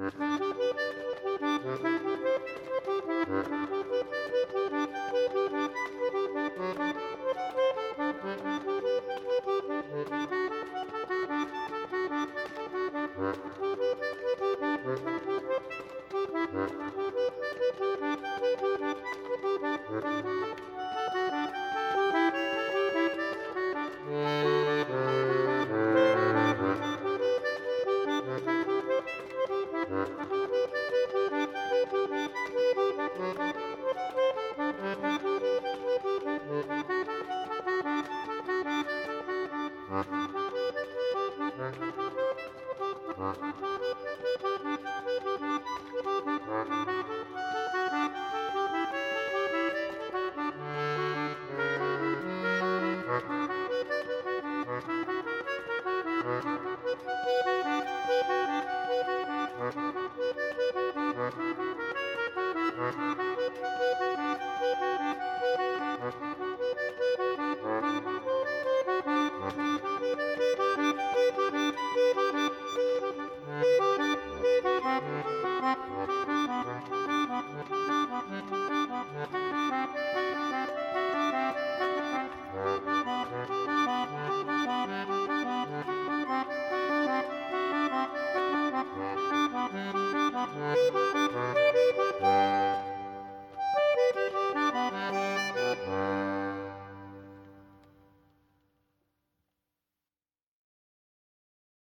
Mm-hmm. Mm-hmm. Mm-hmm.